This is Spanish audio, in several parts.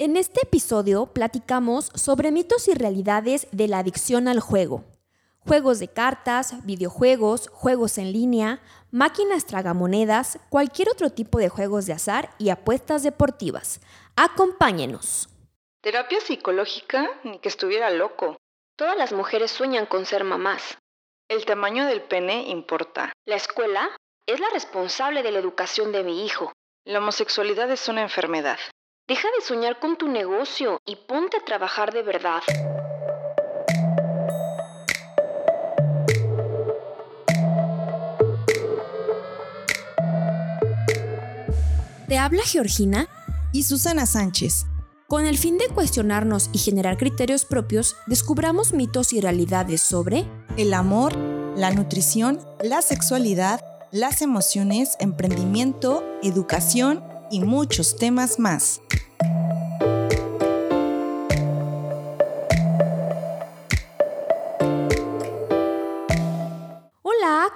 En este episodio platicamos sobre mitos y realidades de la adicción al juego. Juegos de cartas, videojuegos, juegos en línea, máquinas tragamonedas, cualquier otro tipo de juegos de azar y apuestas deportivas. Acompáñenos. Terapia psicológica, ni que estuviera loco. Todas las mujeres sueñan con ser mamás. El tamaño del pene importa. La escuela es la responsable de la educación de mi hijo. La homosexualidad es una enfermedad. Deja de soñar con tu negocio y ponte a trabajar de verdad. Te habla Georgina y Susana Sánchez. Con el fin de cuestionarnos y generar criterios propios, descubramos mitos y realidades sobre el amor, la nutrición, la sexualidad, las emociones, emprendimiento, educación y muchos temas más.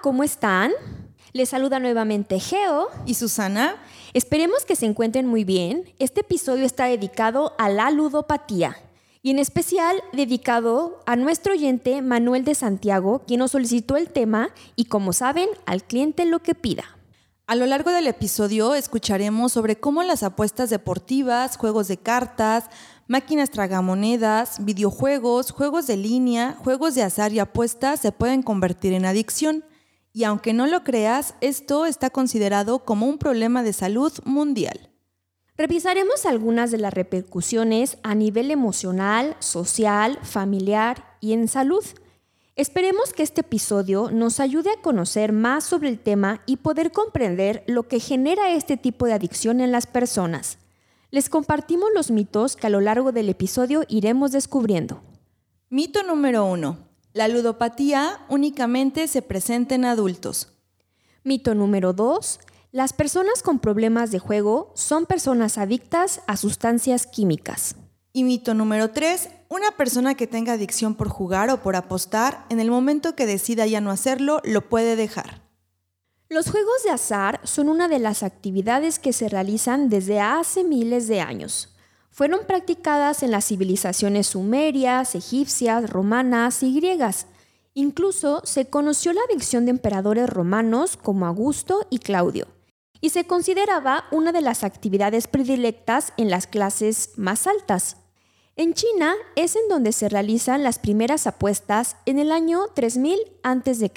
¿Cómo están? Les saluda nuevamente Geo y Susana. Esperemos que se encuentren muy bien. Este episodio está dedicado a la ludopatía y en especial dedicado a nuestro oyente Manuel de Santiago, quien nos solicitó el tema y como saben, al cliente lo que pida. A lo largo del episodio escucharemos sobre cómo las apuestas deportivas, juegos de cartas, máquinas tragamonedas, videojuegos, juegos de línea, juegos de azar y apuestas se pueden convertir en adicción. Y aunque no lo creas, esto está considerado como un problema de salud mundial. Revisaremos algunas de las repercusiones a nivel emocional, social, familiar y en salud. Esperemos que este episodio nos ayude a conocer más sobre el tema y poder comprender lo que genera este tipo de adicción en las personas. Les compartimos los mitos que a lo largo del episodio iremos descubriendo. Mito número 1. La ludopatía únicamente se presenta en adultos. Mito número 2. Las personas con problemas de juego son personas adictas a sustancias químicas. Y mito número 3, una persona que tenga adicción por jugar o por apostar, en el momento que decida ya no hacerlo, lo puede dejar. Los juegos de azar son una de las actividades que se realizan desde hace miles de años. Fueron practicadas en las civilizaciones sumerias, egipcias, romanas y griegas. Incluso se conoció la adicción de emperadores romanos como Augusto y Claudio, y se consideraba una de las actividades predilectas en las clases más altas. En China es en donde se realizan las primeras apuestas en el año 3000 a.C.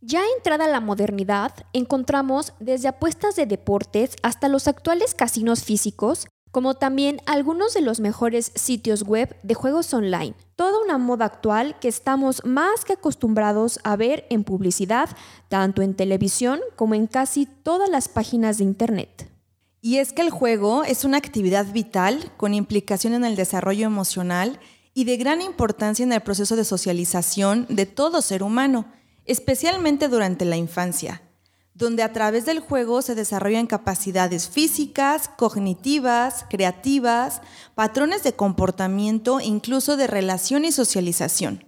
Ya entrada la modernidad, encontramos desde apuestas de deportes hasta los actuales casinos físicos, como también algunos de los mejores sitios web de juegos online. Toda una moda actual que estamos más que acostumbrados a ver en publicidad, tanto en televisión como en casi todas las páginas de Internet. Y es que el juego es una actividad vital con implicación en el desarrollo emocional y de gran importancia en el proceso de socialización de todo ser humano, especialmente durante la infancia, donde a través del juego se desarrollan capacidades físicas, cognitivas, creativas, patrones de comportamiento incluso de relación y socialización.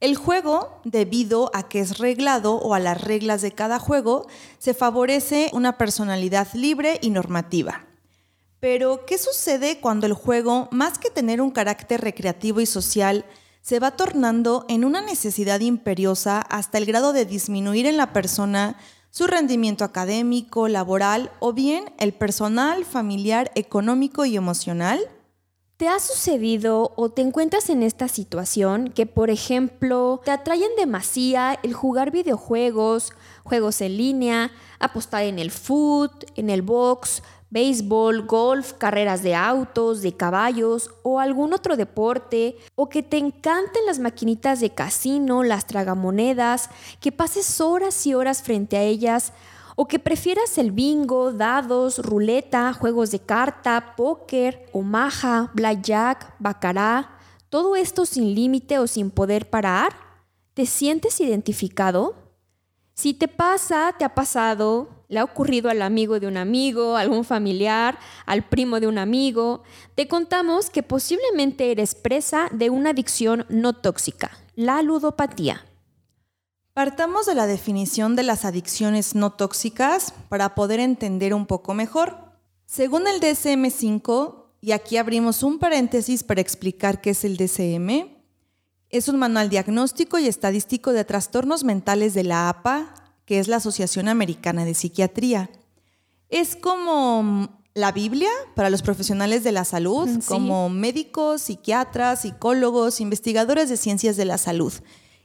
El juego, debido a que es reglado o a las reglas de cada juego, se favorece una personalidad libre y normativa. Pero, ¿qué sucede cuando el juego, más que tener un carácter recreativo y social, se va tornando en una necesidad imperiosa hasta el grado de disminuir en la persona su rendimiento académico, laboral o bien el personal, familiar, económico y emocional? ¿Te ha sucedido o te encuentras en esta situación que, por ejemplo, te atraen demasiado el jugar videojuegos, juegos en línea, apostar en el foot, en el box, béisbol, golf, carreras de autos, de caballos o algún otro deporte, o que te encanten las maquinitas de casino, las tragamonedas, que pases horas y horas frente a ellas, o que prefieras el bingo, dados, ruleta, juegos de carta, póker, omaha, blackjack, bacará, todo esto sin límite o sin poder parar? ¿Te sientes identificado? Si te pasa, te ha pasado, le ha ocurrido al amigo de un amigo, algún familiar, al primo de un amigo, te contamos que posiblemente eres presa de una adicción no tóxica, la ludopatía. Partamos de la definición de las adicciones no tóxicas para poder entender un poco mejor. Según el DSM5, y aquí abrimos un paréntesis para explicar qué es el DCM. Es un manual diagnóstico y estadístico de trastornos mentales de la APA, que es la Asociación Americana de Psiquiatría. Es como la Biblia para los profesionales de la salud, como médicos, psiquiatras, psicólogos, investigadores de ciencias de la salud,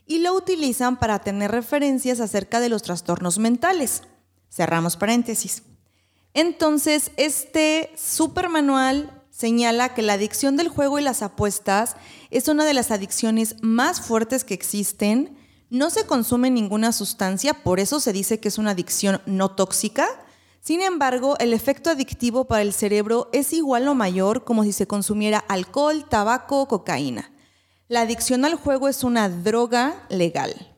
y lo utilizan para tener referencias acerca de los trastornos mentales. Cerramos paréntesis. Entonces, este supermanual señala que la adicción del juego y las apuestas es una de las adicciones más fuertes que existen. No se consume ninguna sustancia, por eso se dice que es una adicción no tóxica sin embargo, el efecto adictivo para el cerebro es igual o mayor como si se consumiera alcohol, tabaco o cocaína. La adicción al juego es una droga legal.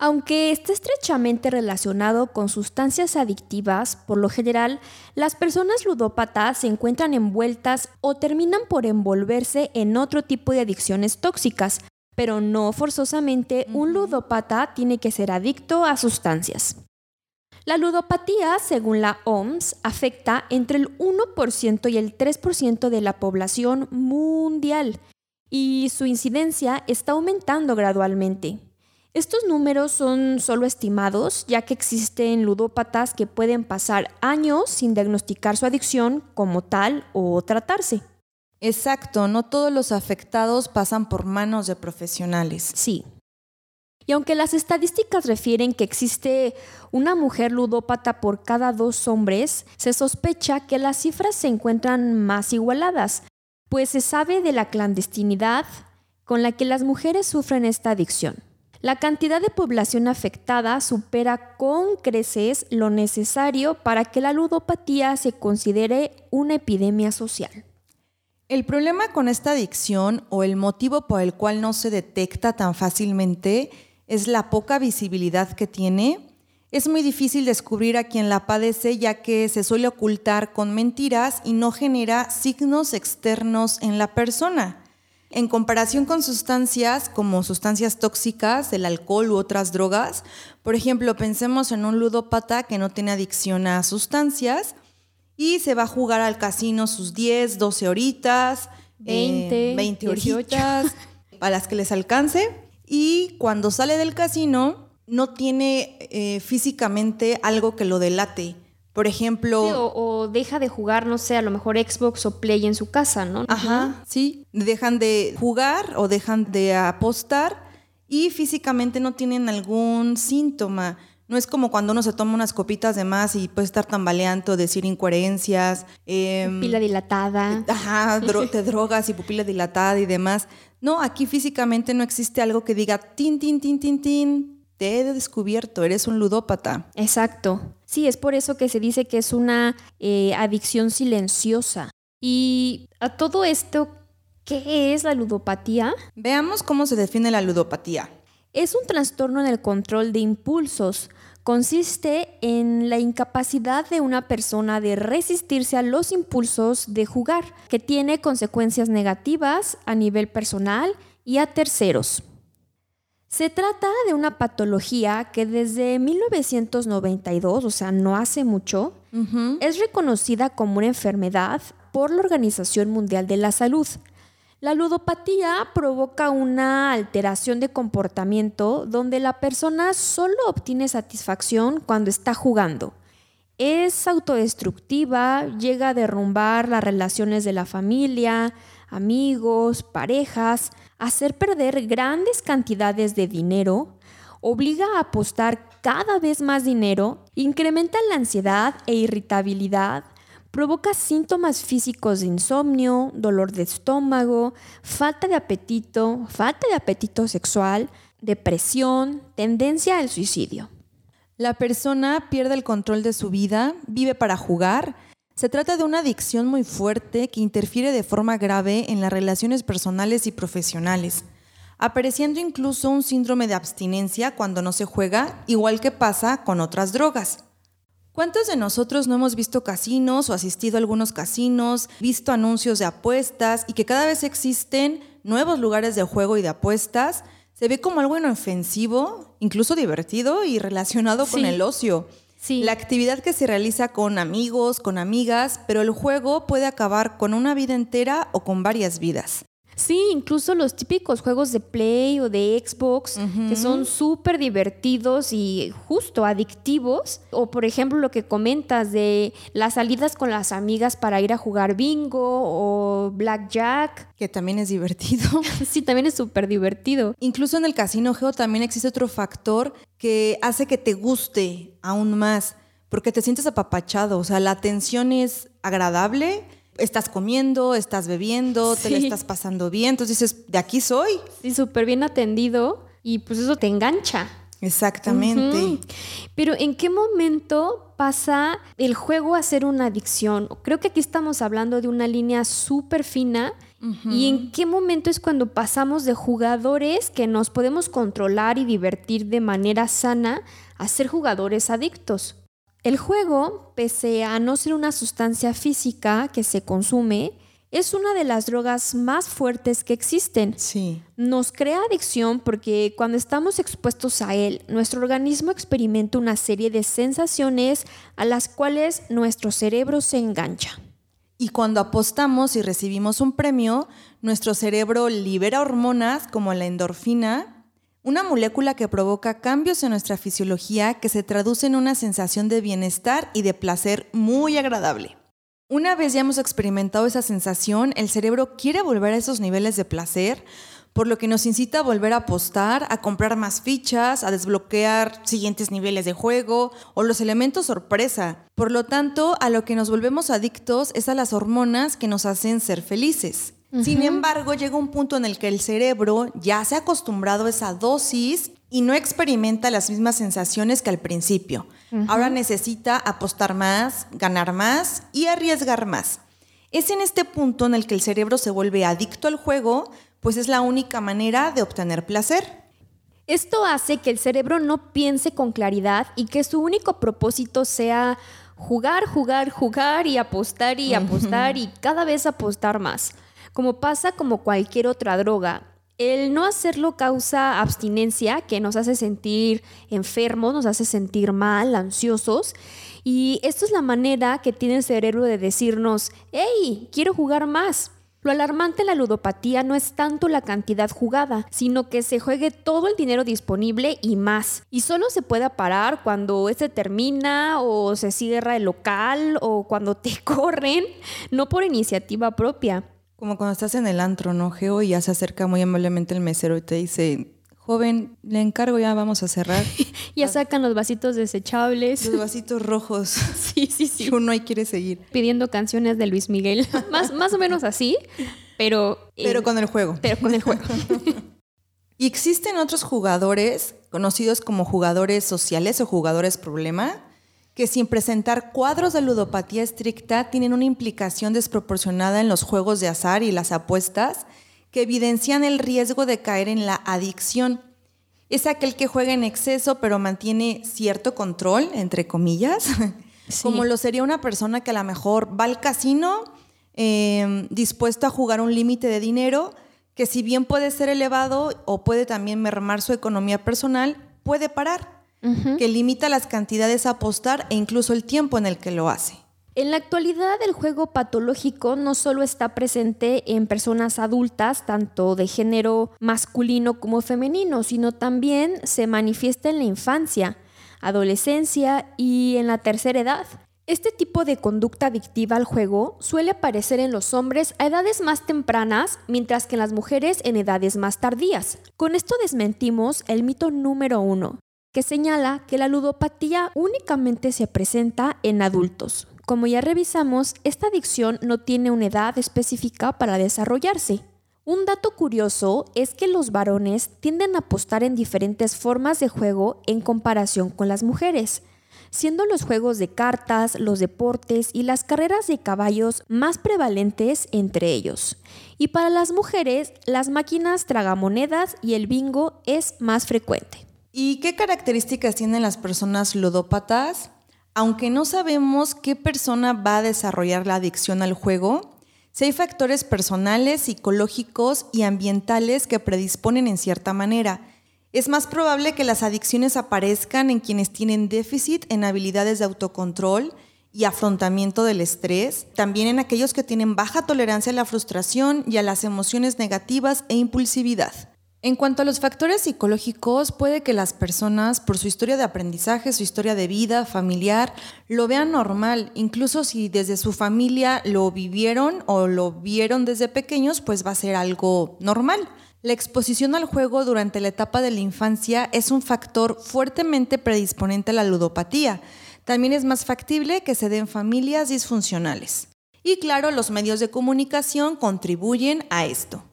Aunque está estrechamente relacionado con sustancias adictivas, por lo general, las personas ludópatas se encuentran envueltas o terminan por envolverse en otro tipo de adicciones tóxicas, pero no forzosamente un ludópata tiene que ser adicto a sustancias. La ludopatía, según la OMS, afecta entre el 1% y el 3% de la población mundial y su incidencia está aumentando gradualmente. Estos números son solo estimados, ya que existen ludópatas que pueden pasar años sin diagnosticar su adicción como tal o tratarse. Exacto, no todos los afectados pasan por manos de profesionales. Sí. Y aunque las estadísticas refieren que existe una mujer ludópata por cada dos hombres, se sospecha que las cifras se encuentran más igualadas, pues se sabe de la clandestinidad con la que las mujeres sufren esta adicción. La cantidad de población afectada supera con creces lo necesario para que la ludopatía se considere una epidemia social. El problema con esta adicción o el motivo por el cual no se detecta tan fácilmente es la poca visibilidad que tiene. Es muy difícil descubrir a quien la padece ya que se suele ocultar con mentiras y no genera signos externos en la persona. En comparación con sustancias como sustancias tóxicas, el alcohol u otras drogas, por ejemplo, pensemos en un ludópata que no tiene adicción a sustancias y se va a jugar al casino sus 10, 12 horitas, 20, 20 horitas, a las que les alcance y cuando sale del casino no tiene eh, físicamente algo que lo delate. Por ejemplo... o, deja de jugar, no sé, a lo mejor Xbox o Play en su casa, ¿no? Ajá, sí. Dejan de jugar o dejan de apostar y físicamente no tienen algún síntoma. No es como cuando uno se toma unas copitas de más y puede estar tambaleando, decir incoherencias. Eh, pupila dilatada. Ajá, te drogas y pupila dilatada y demás. No, aquí físicamente no existe algo que diga tin, tin, tin, tin, tin. Te he descubierto, eres un ludópata. Exacto. Sí, es por eso que se dice que es una eh, adicción silenciosa. Y a todo esto, ¿qué es la ludopatía? Veamos cómo se define la ludopatía. Es un trastorno en el control de impulsos. Consiste en la incapacidad de una persona de resistirse a los impulsos de jugar, que tiene consecuencias negativas a nivel personal y a terceros. Se trata de una patología que desde 1992, o sea, no hace mucho, es reconocida como una enfermedad por la Organización Mundial de la Salud. La ludopatía provoca una alteración de comportamiento donde la persona solo obtiene satisfacción cuando está jugando. Es autodestructiva, llega a derrumbar las relaciones de la familia, amigos, parejas, hacer perder grandes cantidades de dinero, obliga a apostar cada vez más dinero, incrementa la ansiedad e irritabilidad, Provoca síntomas físicos de insomnio, dolor de estómago, falta de apetito, falta de apetito sexual, depresión, tendencia al suicidio. La persona pierde el control de su vida, vive para jugar. Se trata de una adicción muy fuerte que interfiere de forma grave en las relaciones personales y profesionales, apareciendo incluso un síndrome de abstinencia cuando no se juega, igual que pasa con otras drogas. ¿Cuántos de nosotros no hemos visto casinos o asistido a algunos casinos, visto anuncios de apuestas y que cada vez existen nuevos lugares de juego y de apuestas? Se ve como algo inofensivo, incluso divertido y relacionado con el ocio. Sí. La actividad que se realiza con amigos, con amigas, pero el juego puede acabar con una vida entera o con varias vidas. Sí, incluso los típicos juegos de Play o de Xbox, que son súper divertidos y justo adictivos. O por ejemplo lo que comentas de las salidas con las amigas para ir a jugar bingo o blackjack. Que también es divertido. sí, también es súper divertido. Incluso en el casino Geo también existe otro factor que hace que te guste aún más, porque te sientes apapachado, o sea, la atención es agradable estás comiendo, estás bebiendo, te la estás pasando bien. Entonces dices, de aquí soy. Sí, súper bien atendido y pues eso te engancha. Exactamente. Pero ¿en qué momento pasa el juego a ser una adicción? Creo que aquí estamos hablando de una línea súper fina. ¿Y en qué momento es cuando pasamos de jugadores que nos podemos controlar y divertir de manera sana a ser jugadores adictos? El juego, pese a no ser una sustancia física que se consume, es una de las drogas más fuertes que existen. Sí. Nos crea adicción porque cuando estamos expuestos a él, nuestro organismo experimenta una serie de sensaciones a las cuales nuestro cerebro se engancha. Y cuando apostamos y recibimos un premio, nuestro cerebro libera hormonas como la endorfina una molécula que provoca cambios en nuestra fisiología que se traduce en una sensación de bienestar y de placer muy agradable. Una vez ya hemos experimentado esa sensación, el cerebro quiere volver a esos niveles de placer, por lo que nos incita a volver a apostar, a comprar más fichas, a desbloquear siguientes niveles de juego o los elementos sorpresa. Por lo tanto, a lo que nos volvemos adictos es a las hormonas que nos hacen ser felices. Sin embargo, llega un punto en el que el cerebro ya se ha acostumbrado a esa dosis y no experimenta las mismas sensaciones que al principio. Ahora necesita apostar más, ganar más y arriesgar más. Es en este punto en el que el cerebro se vuelve adicto al juego, pues es la única manera de obtener placer. Esto hace que el cerebro no piense con claridad y que su único propósito sea jugar, jugar, jugar y apostar y apostar y cada vez apostar más. Como pasa como cualquier otra droga, el no hacerlo causa abstinencia que nos hace sentir enfermos, nos hace sentir mal, ansiosos. Y esto es la manera que tiene el cerebro de decirnos, hey, quiero jugar más. Lo alarmante en la ludopatía no es tanto la cantidad jugada, sino que se juegue todo el dinero disponible y más. Y solo se puede parar cuando este termina o se cierra el local o cuando te corren, no por iniciativa propia. Como cuando estás en el antro, ¿no, Geo? Y ya se acerca muy amablemente el mesero y te dice, joven, le encargo, ya vamos a cerrar. ya sacan los vasitos desechables. Los vasitos rojos. sí, sí, sí. uno ahí quiere seguir. Pidiendo canciones de Luis Miguel. más, más o menos así, pero... Pero con el juego. Pero con el juego. y existen otros jugadores, conocidos como jugadores sociales o jugadores problema, que sin presentar cuadros de ludopatía estricta tienen una implicación desproporcionada en los juegos de azar y las apuestas que evidencian el riesgo de caer en la adicción. Es aquel que juega en exceso pero mantiene cierto control, entre comillas, como lo sería una persona que a lo mejor va al casino em, dispuesto a jugar un límite de dinero que si bien puede ser elevado o puede también mermar su economía personal, puede parar que limita las cantidades a apostar e incluso el tiempo en el que lo hace. En la actualidad el juego patológico no solo está presente en personas adultas, tanto de género masculino como femenino, sino también se manifiesta en la infancia, adolescencia y en la tercera edad. Este tipo de conducta adictiva al juego suele aparecer en los hombres a edades más tempranas, mientras que en las mujeres en edades más tardías. Con esto desmentimos el mito número uno, que señala que la ludopatía únicamente se presenta en adultos. Como ya revisamos, esta adicción no tiene una edad específica para desarrollarse. Un dato curioso es que los varones tienden a apostar en diferentes formas de juego en comparación con las mujeres, siendo los juegos de cartas, los deportes y las carreras de caballos más prevalentes entre ellos. Y para las mujeres, las máquinas tragamonedas y el bingo es más frecuente. ¿Y qué características tienen las personas ludópatas? Aunque no sabemos qué persona va a desarrollar la adicción al juego, si hay factores personales, psicológicos y ambientales que predisponen en cierta manera. Es más probable que las adicciones aparezcan en quienes tienen déficit en habilidades de autocontrol y afrontamiento del estrés, también en aquellos que tienen baja tolerancia a la frustración y a las emociones negativas e impulsividad. En cuanto a los factores psicológicos, puede que las personas, por su historia de aprendizaje, su historia de vida familiar, lo vean normal, incluso si desde su familia lo vivieron o lo vieron desde pequeños, pues va a ser algo normal. La exposición al juego durante la etapa de la infancia es un factor fuertemente predisponente a la ludopatía. También es más factible que se den familias disfuncionales. Y claro, los medios de comunicación contribuyen a esto.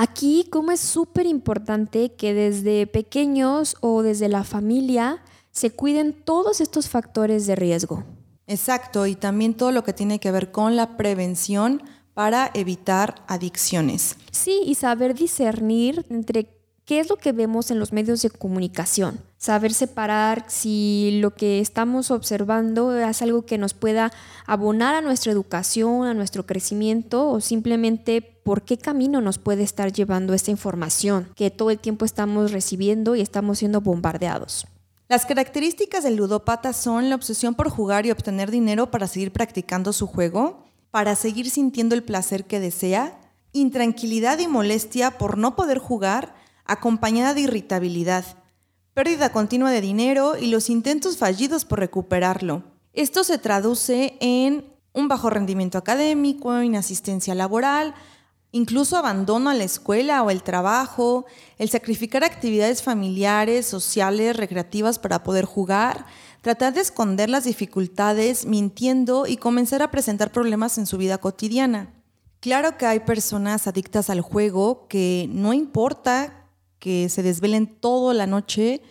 Aquí, como es súper importante que desde pequeños o desde la familia se cuiden todos estos factores de riesgo. Exacto, y también todo lo que tiene que ver con la prevención para evitar adicciones. Sí, y saber discernir entre qué es lo que vemos en los medios de comunicación. Saber separar si lo que estamos observando es algo que nos pueda abonar a nuestra educación, a nuestro crecimiento o simplemente por qué camino nos puede estar llevando esta información que todo el tiempo estamos recibiendo y estamos siendo bombardeados. Las características del ludópata son la obsesión por jugar y obtener dinero para seguir practicando su juego, para seguir sintiendo el placer que desea, intranquilidad y molestia por no poder jugar, acompañada de irritabilidad, pérdida continua de dinero y los intentos fallidos por recuperarlo. Esto se traduce en un bajo rendimiento académico, inasistencia laboral, incluso abandono a la escuela o el trabajo, el sacrificar actividades familiares, sociales, recreativas para poder jugar, tratar de esconder las dificultades mintiendo y comenzar a presentar problemas en su vida cotidiana. Claro que hay personas adictas al juego que no importa que se desvelen toda la noche,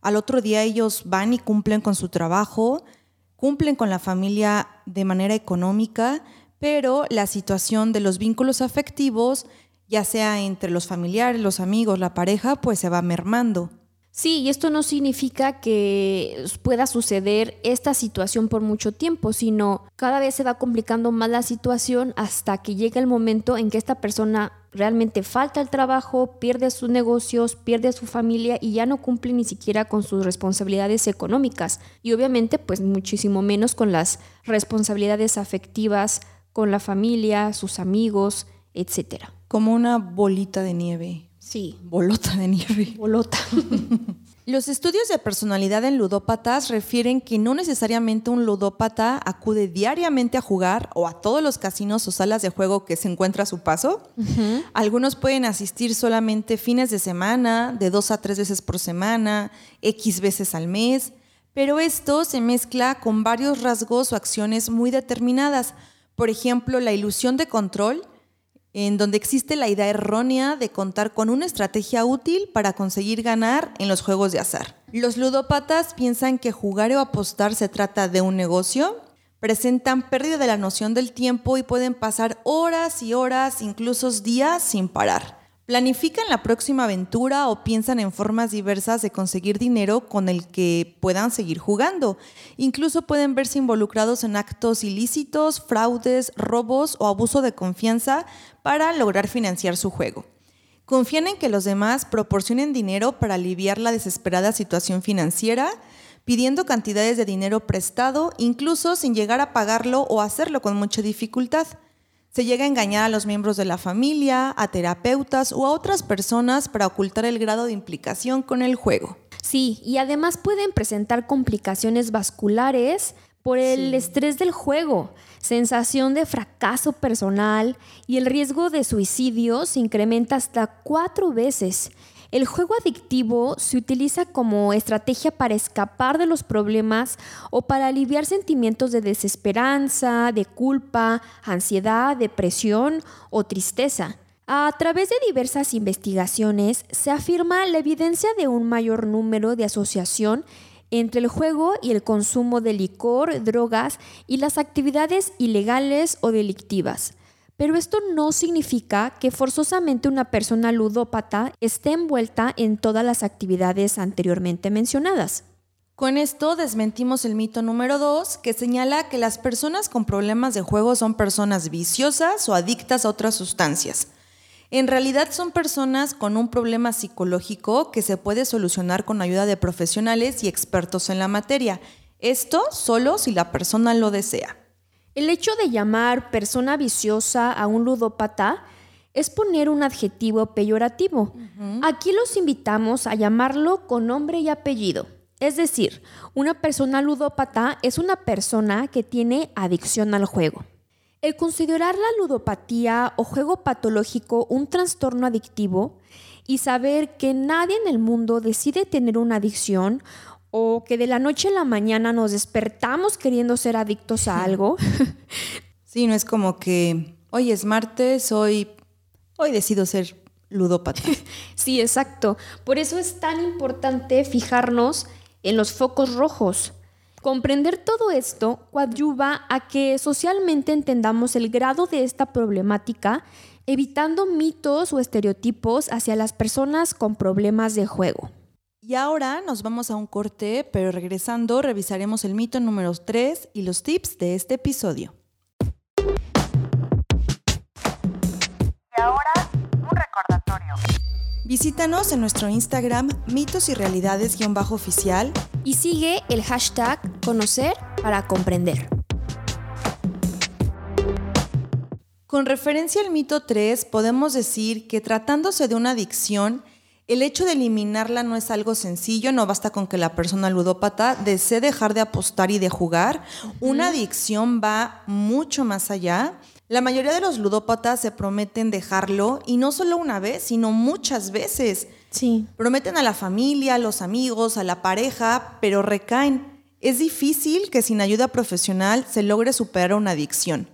al otro día ellos van y cumplen con su trabajo, cumplen con la familia de manera económica, pero la situación de los vínculos afectivos, ya sea entre los familiares, los amigos, la pareja, pues se va mermando. Sí, y esto no significa que pueda suceder esta situación por mucho tiempo, sino cada vez se va complicando más la situación hasta que llega el momento en que esta persona realmente falta el trabajo, pierde sus negocios, pierde su familia y ya no cumple ni siquiera con sus responsabilidades económicas y obviamente pues muchísimo menos con las responsabilidades afectivas con la familia, sus amigos, etcétera. Como una bolita de nieve. Sí. Bolota de nieve. Bolota. Los estudios de personalidad en ludópatas refieren que no necesariamente un ludópata acude diariamente a jugar o a todos los casinos o salas de juego que se encuentra a su paso. Algunos pueden asistir solamente fines de semana, de dos a tres veces por semana, X veces al mes, pero esto se mezcla con varios rasgos o acciones muy determinadas. Por ejemplo, la ilusión de control, en donde existe la idea errónea de contar con una estrategia útil para conseguir ganar en los juegos de azar. Los ludópatas piensan que jugar o apostar se trata de un negocio, presentan pérdida de la noción del tiempo y pueden pasar horas y horas, incluso días sin parar. Planifican la próxima aventura o piensan en formas diversas de conseguir dinero con el que puedan seguir jugando. Incluso pueden verse involucrados en actos ilícitos, fraudes, robos o abuso de confianza para lograr financiar su juego. Confían en que los demás proporcionen dinero para aliviar la desesperada situación financiera, pidiendo cantidades de dinero prestado, incluso sin llegar a pagarlo o hacerlo con mucha dificultad. Se llega a engañar a los miembros de la familia, a terapeutas o a otras personas para ocultar el grado de implicación con el juego. Sí, y además pueden presentar complicaciones vasculares por el estrés del juego, sensación de fracaso personal y el riesgo de suicidio se incrementa hasta cuatro veces el juego adictivo se utiliza como estrategia para escapar de los problemas o para aliviar sentimientos de desesperanza, de culpa, ansiedad, depresión o tristeza. A través de diversas investigaciones se afirma la evidencia de un mayor número de asociación entre el juego y el consumo de licor, drogas y las actividades ilegales o delictivas. Pero esto no significa que forzosamente una persona ludópata esté envuelta en todas las actividades anteriormente mencionadas. Con esto desmentimos el mito número 2 que señala que las personas con problemas de juego son personas viciosas o adictas a otras sustancias. En realidad son personas con un problema psicológico que se puede solucionar con ayuda de profesionales y expertos en la materia. Esto solo si la persona lo desea. El hecho de llamar persona viciosa a un ludópata es poner un adjetivo peyorativo. Aquí los invitamos a llamarlo con nombre y apellido. Es decir, una persona ludópata es una persona que tiene adicción al juego. El considerar la ludopatía o juego patológico un trastorno adictivo y saber que nadie en el mundo decide tener una adicción o que de la noche a la mañana nos despertamos queriendo ser adictos a algo. Sí, no es como que hoy es martes, hoy, hoy decido ser ludópata. sí, exacto. Por eso es tan importante fijarnos en los focos rojos. Comprender todo esto coadyuva a que socialmente entendamos el grado de esta problemática, evitando mitos o estereotipos hacia las personas con problemas de juego. Y ahora nos vamos a un corte, pero regresando revisaremos el mito número 3 y los tips de este episodio. Y ahora, un recordatorio. Visítanos en nuestro Instagram mitos y realidades-oficial y sigue el hashtag conocer para comprender. Con referencia al mito 3, podemos decir que tratándose de una adicción, el hecho de eliminarla no es algo sencillo, no basta con que la persona ludópata desee dejar de apostar y de jugar. Una adicción va mucho más allá. La mayoría de los ludópatas se prometen dejarlo y no solo una vez, sino muchas veces. Sí. Prometen a la familia, a los amigos, a la pareja, pero recaen. Es difícil que sin ayuda profesional se logre superar una adicción.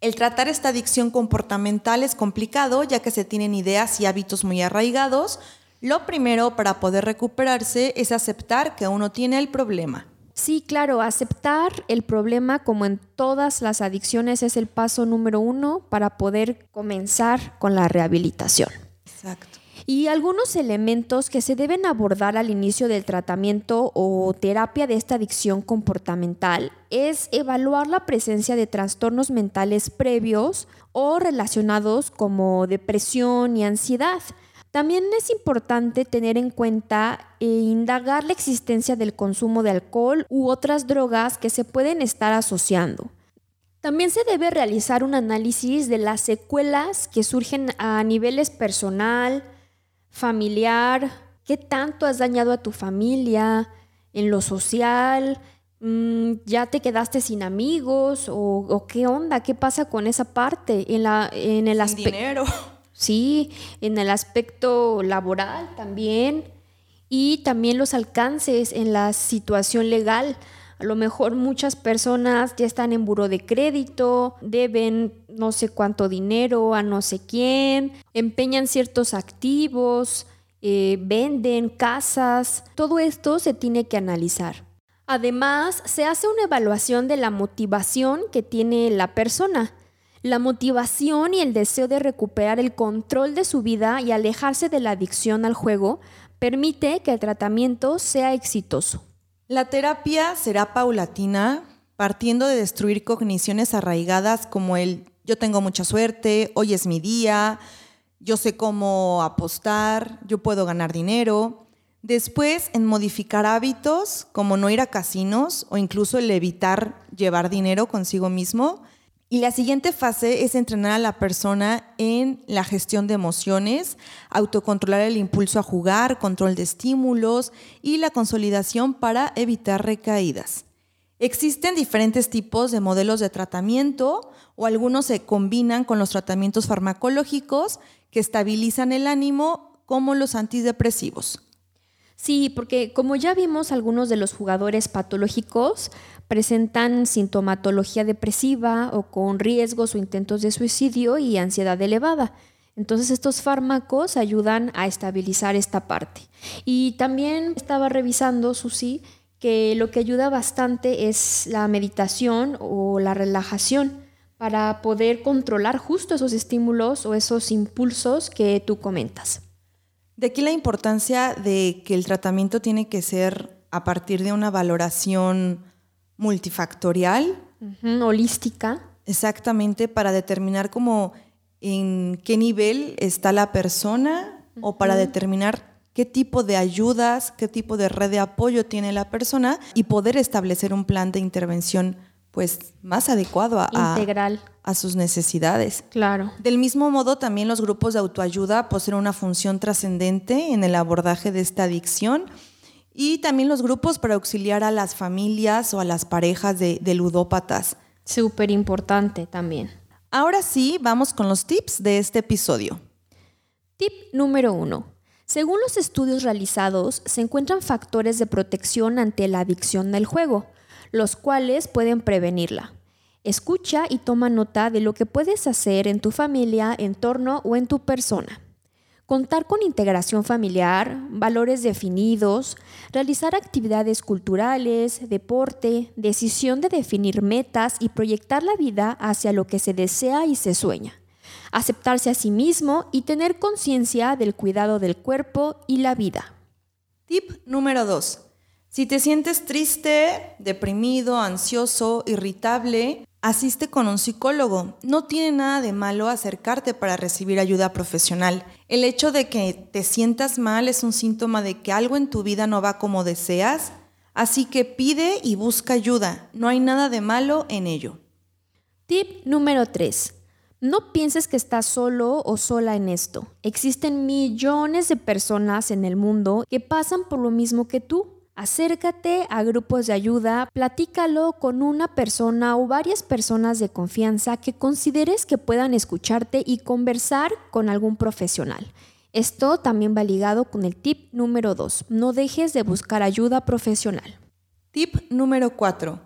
El tratar esta adicción comportamental es complicado ya que se tienen ideas y hábitos muy arraigados, lo primero para poder recuperarse es aceptar que uno tiene el problema. Sí, claro, aceptar el problema como en todas las adicciones es el paso número uno para poder comenzar con la rehabilitación. Exacto. Y algunos elementos que se deben abordar al inicio del tratamiento o terapia de esta adicción comportamental es evaluar la presencia de trastornos mentales previos o relacionados como depresión y ansiedad también es importante tener en cuenta e indagar la existencia del consumo de alcohol u otras drogas que se pueden estar asociando. También se debe realizar un análisis de las secuelas que surgen a niveles personal, familiar, qué tanto has dañado a tu familia, en lo social, mm, ya te quedaste sin amigos o, qué onda, qué pasa con esa parte en, la, en el aspecto... Sí, en el aspecto laboral también y también los alcances en la situación legal. A lo mejor muchas personas ya están en buro de crédito, deben no sé cuánto dinero a no sé quién, empeñan ciertos activos, eh, venden casas. Todo esto se tiene que analizar. Además, se hace una evaluación de la motivación que tiene la persona la motivación y el deseo de recuperar el control de su vida y alejarse de la adicción al juego permite que el tratamiento sea exitoso. La terapia será paulatina, partiendo de destruir cogniciones arraigadas como el yo tengo mucha suerte, hoy es mi día, yo sé cómo apostar, yo puedo ganar dinero. Después, en modificar hábitos como no ir a casinos o incluso el evitar llevar dinero consigo mismo y la siguiente fase es entrenar a la persona en la gestión de emociones, autocontrolar el impulso a jugar, control de estímulos y la consolidación para evitar recaídas. Existen diferentes tipos de modelos de tratamiento o algunos se combinan con los tratamientos farmacológicos que estabilizan el ánimo como los antidepresivos. Sí, porque como ya vimos algunos de los jugadores patológicos presentan sintomatología depresiva o con riesgos o intentos de suicidio y ansiedad elevada. Entonces estos fármacos ayudan a estabilizar esta parte. Y también estaba revisando, Susi, que lo que ayuda bastante es la meditación o la relajación para poder controlar justo esos estímulos o esos impulsos que tú comentas. De aquí la importancia de que el tratamiento tiene que ser a partir de una valoración multifactorial. holística. Exactamente, para determinar cómo en qué nivel está la persona o para determinar qué tipo de ayudas, qué tipo de red de apoyo tiene la persona y poder establecer un plan de intervención pues más adecuado a, Integral. a sus necesidades. Claro. Del mismo modo, también los grupos de autoayuda poseen una función trascendente en el abordaje de esta adicción y también los grupos para auxiliar a las familias o a las parejas de, de ludópatas. Súper importante también. Ahora sí, vamos con los tips de este episodio. Tip número uno. Según los estudios realizados, se encuentran factores de protección ante la adicción del juego, los cuales pueden prevenirla. Escucha y toma nota de lo que puedes hacer en tu familia, entorno o en tu persona. Contar con integración familiar, valores definidos, realizar actividades culturales, deporte, decisión de definir metas y proyectar la vida hacia lo que se desea y se sueña. Aceptarse a sí mismo y tener conciencia del cuidado del cuerpo y la vida. Tip número 2. Si te sientes triste, deprimido, ansioso, irritable, asiste con un psicólogo. No tiene nada de malo acercarte para recibir ayuda profesional. El hecho de que te sientas mal es un síntoma de que algo en tu vida no va como deseas, así que pide y busca ayuda. No hay nada de malo en ello. Tip número 3. No pienses que estás solo o sola en esto. Existen millones de personas en el mundo que pasan por lo mismo que tú. Acércate a grupos de ayuda, platícalo con una persona o varias personas de confianza que consideres que puedan escucharte y conversar con algún profesional. Esto también va ligado con el tip número 2. No dejes de buscar ayuda profesional. Tip número 4.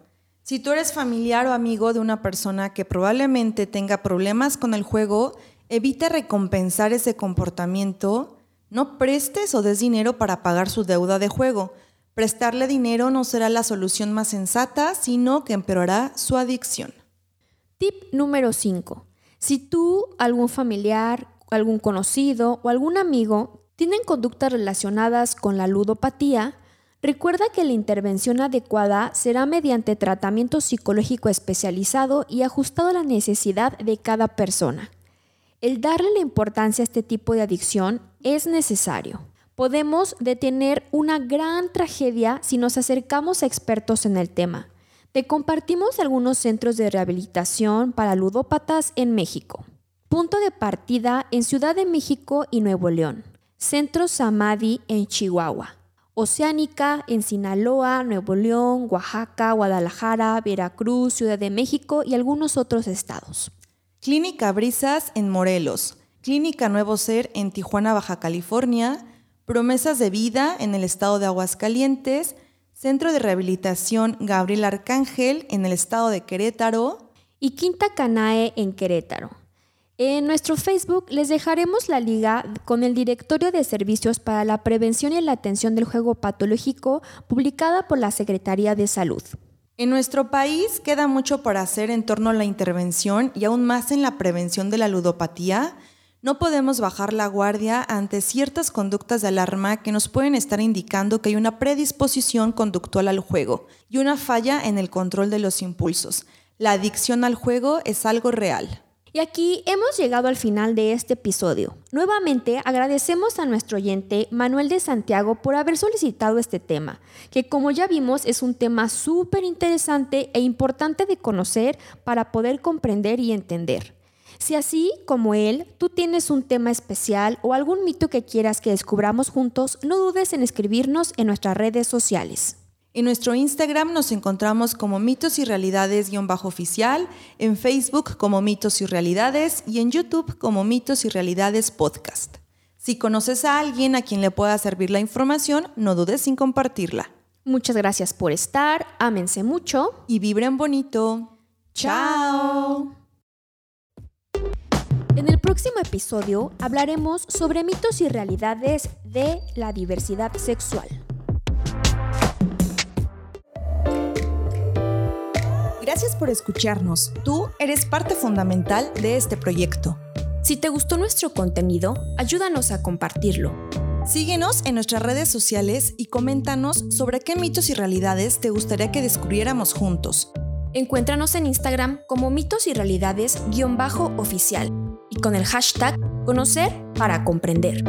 Si tú eres familiar o amigo de una persona que probablemente tenga problemas con el juego, evita recompensar ese comportamiento. No prestes o des dinero para pagar su deuda de juego. Prestarle dinero no será la solución más sensata, sino que empeorará su adicción. Tip número 5. Si tú, algún familiar, algún conocido o algún amigo tienen conductas relacionadas con la ludopatía, recuerda que la intervención adecuada será mediante tratamiento psicológico especializado y ajustado a la necesidad de cada persona. El darle la importancia a este tipo de adicción es necesario podemos detener una gran tragedia si nos acercamos a expertos en el tema. Te compartimos algunos centros de rehabilitación para ludópatas en México. Punto de partida en Ciudad de México y Nuevo León. Centro Samadhi en Chihuahua. Oceánica en Sinaloa, Nuevo León, Oaxaca, Guadalajara, Veracruz, Ciudad de México y algunos otros estados. Clínica Brisas en Morelos. Clínica Nuevo Ser en Tijuana, Baja California. Promesas de Vida en el estado de Aguascalientes, Centro de Rehabilitación Gabriel Arcángel en el estado de Querétaro y Quinta Canae en Querétaro. En nuestro Facebook les dejaremos la liga con el Directorio de Servicios para la Prevención y la Atención del Juego Patológico publicada por la Secretaría de Salud. En nuestro país queda mucho por hacer en torno a la intervención y aún más en la prevención de la ludopatía, no podemos bajar la guardia ante ciertas conductas de alarma que nos pueden estar indicando que hay una predisposición conductual al juego y una falla en el control de los impulsos. La adicción al juego es algo real. Y aquí hemos llegado al final de este episodio. Nuevamente agradecemos a nuestro oyente Manuel de Santiago por haber solicitado este tema, que como ya vimos es un tema súper interesante e importante de conocer para poder comprender y entender. Si así como él, tú tienes un tema especial o algún mito que quieras que descubramos juntos, no dudes en escribirnos en nuestras redes sociales. En nuestro Instagram nos encontramos como mitos y realidades-oficial, en Facebook como mitos y realidades y en YouTube como mitos y realidades podcast. Si conoces a alguien a quien le pueda servir la información, no dudes en compartirla. Muchas gracias por estar, ámense mucho y vibren bonito. ¡Chao! En el próximo episodio hablaremos sobre mitos y realidades de la diversidad sexual. Gracias por escucharnos. Tú eres parte fundamental de este proyecto. Si te gustó nuestro contenido, ayúdanos a compartirlo. Síguenos en nuestras redes sociales y coméntanos sobre qué mitos y realidades te gustaría que descubriéramos juntos. Encuéntranos en Instagram como mitos y realidades-oficial y con el hashtag conocer para comprender.